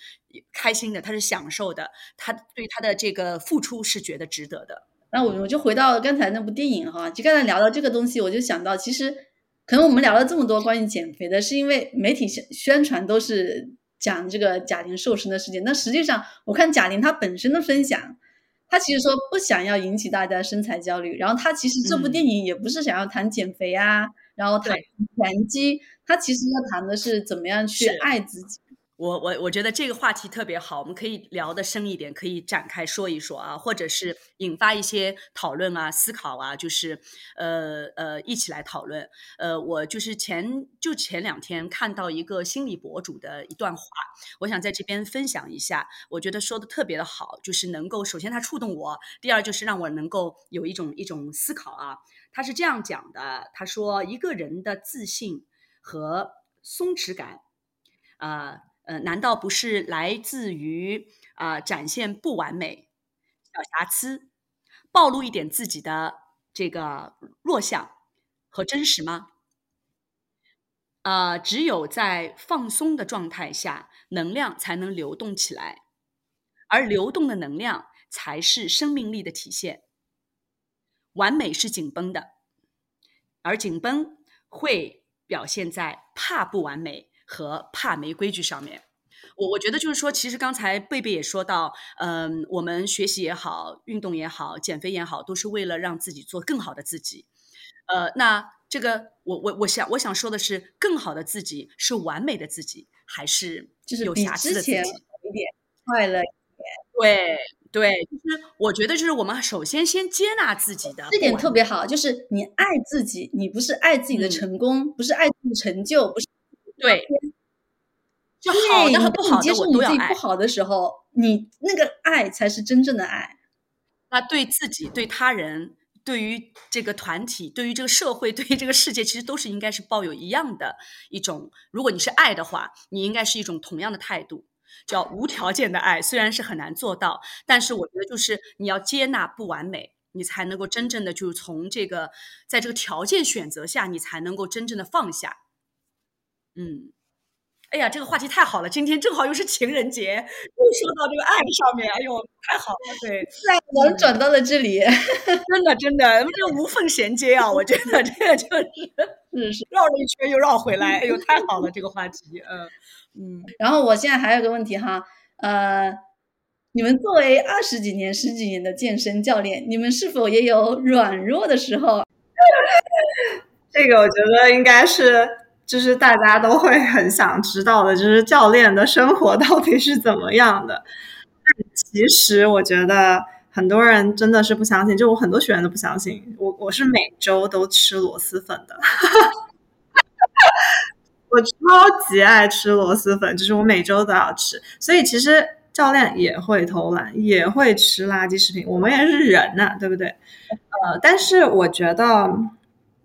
开心的，他是享受的，他对他的这个付出是觉得值得的。那我我就回到刚才那部电影哈，就刚才聊到这个东西，我就想到，其实可能我们聊了这么多关于减肥的，是因为媒体宣宣传都是讲这个贾玲瘦身的事情。那实际上，我看贾玲她本身的分享，她其实说不想要引起大家身材焦虑，然后她其实这部电影也不是想要谈减肥啊，然后谈拳击，她其实要谈的是怎么样去爱自己。我我我觉得这个话题特别好，我们可以聊得深一点，可以展开说一说啊，或者是引发一些讨论啊、思考啊，就是呃呃一起来讨论。呃，我就是前就前两天看到一个心理博主的一段话，我想在这边分享一下，我觉得说的特别的好，就是能够首先他触动我，第二就是让我能够有一种一种思考啊。他是这样讲的，他说一个人的自信和松弛感啊。呃难道不是来自于啊展现不完美、小瑕疵，暴露一点自己的这个弱项和真实吗？啊，只有在放松的状态下，能量才能流动起来，而流动的能量才是生命力的体现。完美是紧绷的，而紧绷会表现在怕不完美。和怕没规矩上面，我我觉得就是说，其实刚才贝贝也说到，嗯，我们学习也好，运动也好，减肥也好，都是为了让自己做更好的自己。呃，那这个我我我想我想说的是，更好的自己是完美的自己，还是就是有瑕疵的自己？一点快乐一点。对对，就是我觉得就是我们首先先接纳自己的，这点特别好，就是你爱自己，你不是爱自己的成功，不是爱自己的成就，不是。对，就好的和不好的我都要爱。不好的时候，你那个爱才是真正的爱。那对自己、对他人、对于这个团体、对于这个社会、对于这个世界，其实都是应该是抱有一样的一种。如果你是爱的话，你应该是一种同样的态度，叫无条件的爱。虽然是很难做到，但是我觉得就是你要接纳不完美，你才能够真正的就是从这个在这个条件选择下，你才能够真正的放下。嗯，哎呀，这个话题太好了！今天正好又是情人节，又说到这个爱上面，哎呦，太好了！对，自然而然转到了这里，真的真的，这无缝衔接啊！我觉得这个就是是绕了一圈又绕回来，哎呦，太好了，这个话题，嗯嗯。然后我现在还有个问题哈，呃，你们作为二十几年、十几年的健身教练，你们是否也有软弱的时候？[LAUGHS] 这个我觉得应该是。就是大家都会很想知道的，就是教练的生活到底是怎么样的。其实我觉得很多人真的是不相信，就我很多学员都不相信。我我是每周都吃螺蛳粉的，[LAUGHS] 我超级爱吃螺蛳粉，就是我每周都要吃。所以其实教练也会偷懒，也会吃垃圾食品，我们也是人呐，对不对？呃，但是我觉得。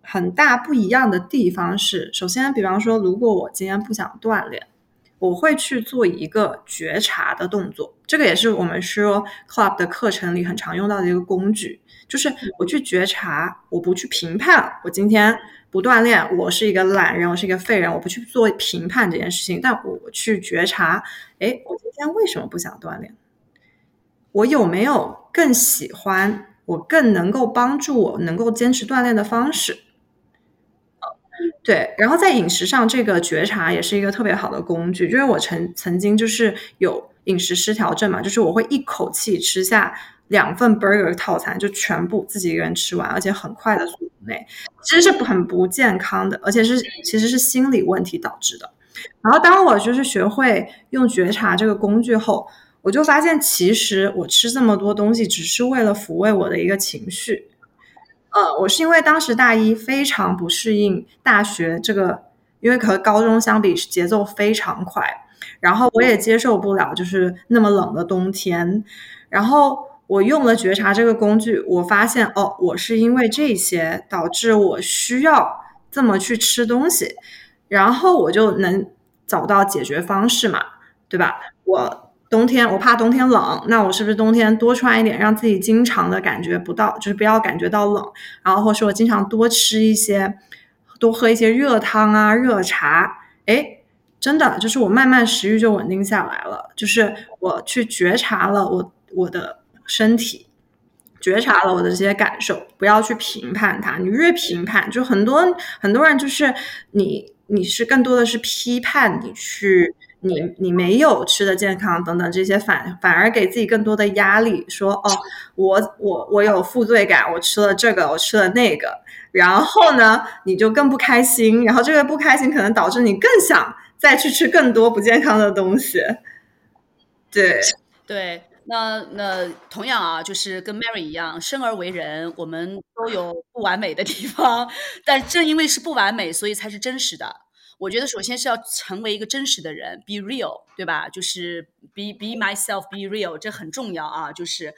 很大不一样的地方是，首先，比方说，如果我今天不想锻炼，我会去做一个觉察的动作。这个也是我们说 club 的课程里很常用到的一个工具，就是我去觉察，我不去评判。我今天不锻炼，我是一个懒人，我是一个废人，我不去做评判这件事情，但我去觉察，哎，我今天为什么不想锻炼？我有没有更喜欢，我更能够帮助我能够坚持锻炼的方式？对，然后在饮食上，这个觉察也是一个特别好的工具。因为我曾曾经就是有饮食失调症嘛，就是我会一口气吃下两份 burger 套餐，就全部自己一个人吃完，而且很快的速度内，其实是很不健康的，而且是其实是心理问题导致的。然后当我就是学会用觉察这个工具后，我就发现其实我吃这么多东西只是为了抚慰我的一个情绪。呃，我是因为当时大一非常不适应大学这个，因为和高中相比节奏非常快，然后我也接受不了就是那么冷的冬天，然后。我用了觉察这个工具，我发现哦，我是因为这些导致我需要这么去吃东西，然后我就能找到解决方式嘛，对吧？我冬天我怕冬天冷，那我是不是冬天多穿一点，让自己经常的感觉不到，就是不要感觉到冷，然后或是我经常多吃一些，多喝一些热汤啊、热茶，哎，真的就是我慢慢食欲就稳定下来了，就是我去觉察了我我的。身体觉察了我的这些感受，不要去评判它。你越评判，就很多很多人就是你，你是更多的是批判你去，你你没有吃的健康等等这些，反反而给自己更多的压力，说哦，我我我有负罪感，我吃了这个，我吃了那个，然后呢，你就更不开心，然后这个不开心可能导致你更想再去吃更多不健康的东西。对对。那那同样啊，就是跟 Mary 一样，生而为人，我们都有不完美的地方，但正因为是不完美，所以才是真实的。我觉得首先是要成为一个真实的人，be real，对吧？就是 be be myself，be real，这很重要啊，就是。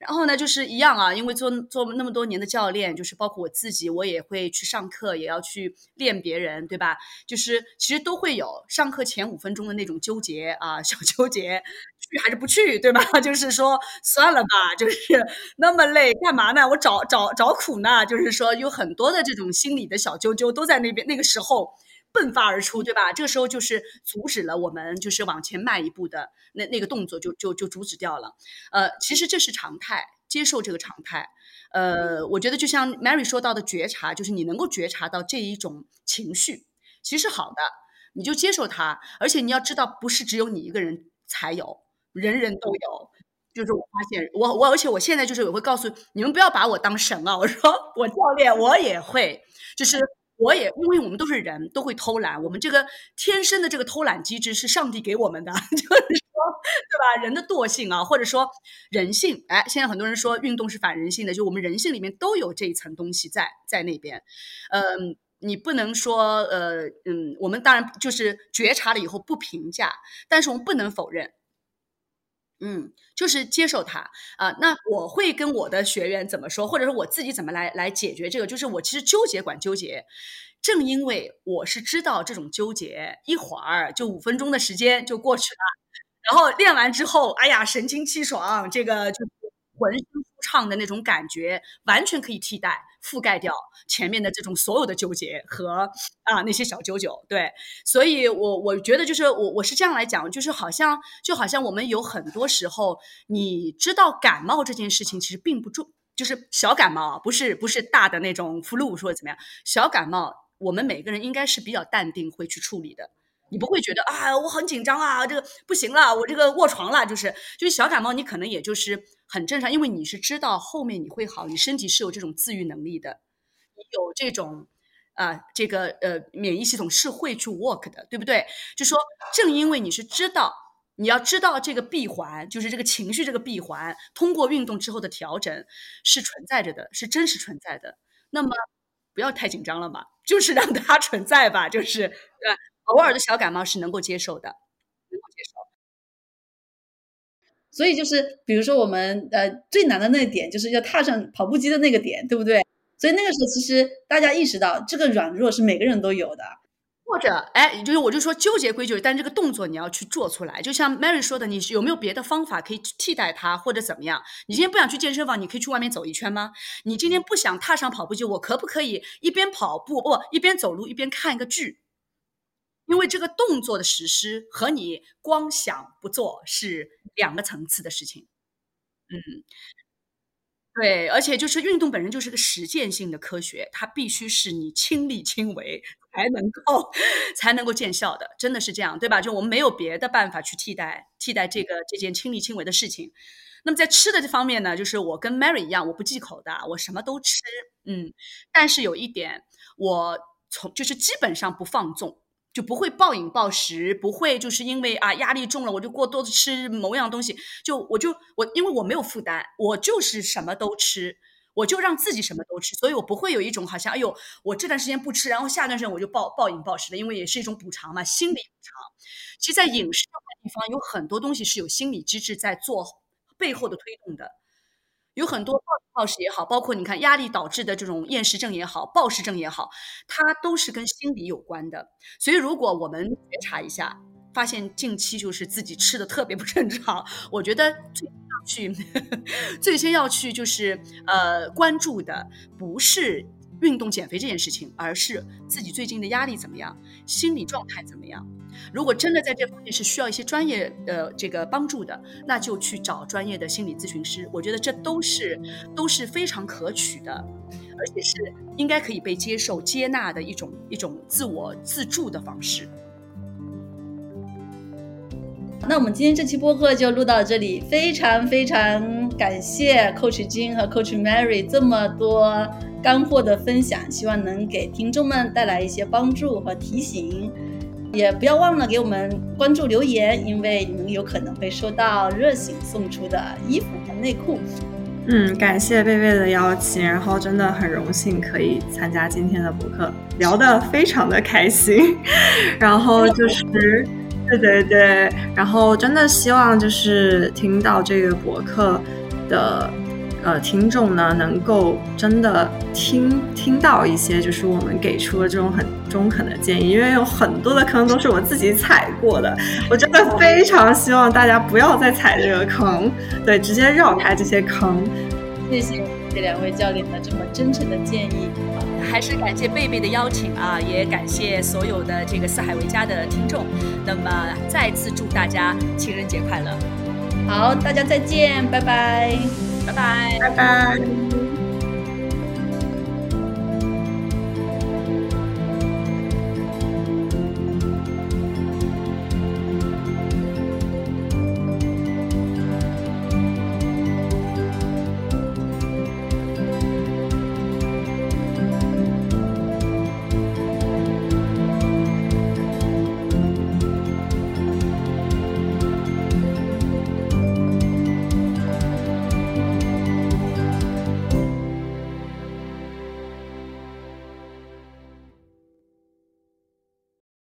然后呢，就是一样啊，因为做做那么多年的教练，就是包括我自己，我也会去上课，也要去练别人，对吧？就是其实都会有上课前五分钟的那种纠结啊，小纠结，去还是不去，对吧？[LAUGHS] 就是说算了吧，就是那么累，干嘛呢？我找找找苦呢？就是说有很多的这种心理的小揪揪都在那边，那个时候。迸发而出，对吧？这个时候就是阻止了我们就是往前迈一步的那那个动作，就就就阻止掉了。呃，其实这是常态，接受这个常态。呃，我觉得就像 Mary 说到的觉察，就是你能够觉察到这一种情绪，其实好的，你就接受它。而且你要知道，不是只有你一个人才有，人人都有。就是我发现，我我而且我现在就是我会告诉你们，不要把我当神啊！我说我教练，我也会，就是。我也，因为我们都是人，都会偷懒。我们这个天生的这个偷懒机制是上帝给我们的，[LAUGHS] 就是说，对吧？人的惰性啊，或者说人性，哎，现在很多人说运动是反人性的，就我们人性里面都有这一层东西在在那边。嗯，你不能说，呃，嗯，我们当然就是觉察了以后不评价，但是我们不能否认。嗯，就是接受它啊。那我会跟我的学员怎么说，或者说我自己怎么来来解决这个？就是我其实纠结管纠结，正因为我是知道这种纠结，一会儿就五分钟的时间就过去了，然后练完之后，哎呀，神清气爽，这个就。浑身舒畅的那种感觉，完全可以替代、覆盖掉前面的这种所有的纠结和啊那些小九九。对，所以我我觉得就是我我是这样来讲，就是好像就好像我们有很多时候，你知道感冒这件事情其实并不重，就是小感冒，不是不是大的那种 flu 或者怎么样，小感冒，我们每个人应该是比较淡定会去处理的。你不会觉得啊，我很紧张啊，这个不行了，我这个卧床了，就是就是小感冒，你可能也就是很正常，因为你是知道后面你会好，你身体是有这种自愈能力的，你有这种啊，这个呃免疫系统是会去 work 的，对不对？就说正因为你是知道，你要知道这个闭环，就是这个情绪这个闭环，通过运动之后的调整是存在着的，是真实存在的，那么不要太紧张了嘛，就是让它存在吧，就是对吧。偶尔的小感冒是能够接受的，能够接受。所以就是，比如说我们呃最难的那点，就是要踏上跑步机的那个点，对不对？所以那个时候，其实大家意识到这个软弱是每个人都有的。或者，哎，就是我就说纠结归纠结，但这个动作你要去做出来。就像 Mary 说的，你有没有别的方法可以替代它，或者怎么样？你今天不想去健身房，你可以去外面走一圈吗？你今天不想踏上跑步机，我可不可以一边跑步不一边走路一边看一个剧？因为这个动作的实施和你光想不做是两个层次的事情，嗯，对，而且就是运动本身就是个实践性的科学，它必须是你亲力亲为才能够才能够见效的，真的是这样，对吧？就我们没有别的办法去替代替代这个这件亲力亲为的事情。那么在吃的这方面呢，就是我跟 Mary 一样，我不忌口的，我什么都吃，嗯，但是有一点，我从就是基本上不放纵。就不会暴饮暴食，不会就是因为啊压力重了我就过多的吃某样东西，就我就我因为我没有负担，我就是什么都吃。我就让自己什么都吃，所以我不会有一种好像，哎呦，我这段时间不吃，然后下段时间我就暴暴饮暴食的，因为也是一种补偿嘛，心理补偿。其实，在饮食这块地方，有很多东西是有心理机制在做背后的推动的，有很多暴饮暴食也好，包括你看压力导致的这种厌食症也好，暴食症也好，它都是跟心理有关的。所以，如果我们觉察一下，发现近期就是自己吃的特别不正常，我觉得要。去 [LAUGHS] 最先要去就是呃关注的不是运动减肥这件事情，而是自己最近的压力怎么样，心理状态怎么样。如果真的在这方面是需要一些专业的这个帮助的，那就去找专业的心理咨询师。我觉得这都是都是非常可取的，而且是应该可以被接受接纳的一种一种自我自助的方式。那我们今天这期播客就录到这里，非常非常感谢 Coach 金和 Coach Mary 这么多干货的分享，希望能给听众们带来一些帮助和提醒。也不要忘了给我们关注留言，因为你们有可能会收到热情送出的衣服和内裤。嗯，感谢贝贝的邀请，然后真的很荣幸可以参加今天的播客，聊得非常的开心。[LAUGHS] 然后就是。对对对，然后真的希望就是听到这个博客的呃听众呢，能够真的听听到一些就是我们给出的这种很中肯的建议，因为有很多的坑都是我自己踩过的，我真的非常希望大家不要再踩这个坑，[LAUGHS] 对，直接绕开这些坑。谢谢这两位教练的这么真诚的建议。还是感谢贝贝的邀请啊，也感谢所有的这个四海为家的听众。那么再次祝大家情人节快乐！好，大家再见，拜拜，拜拜，拜拜。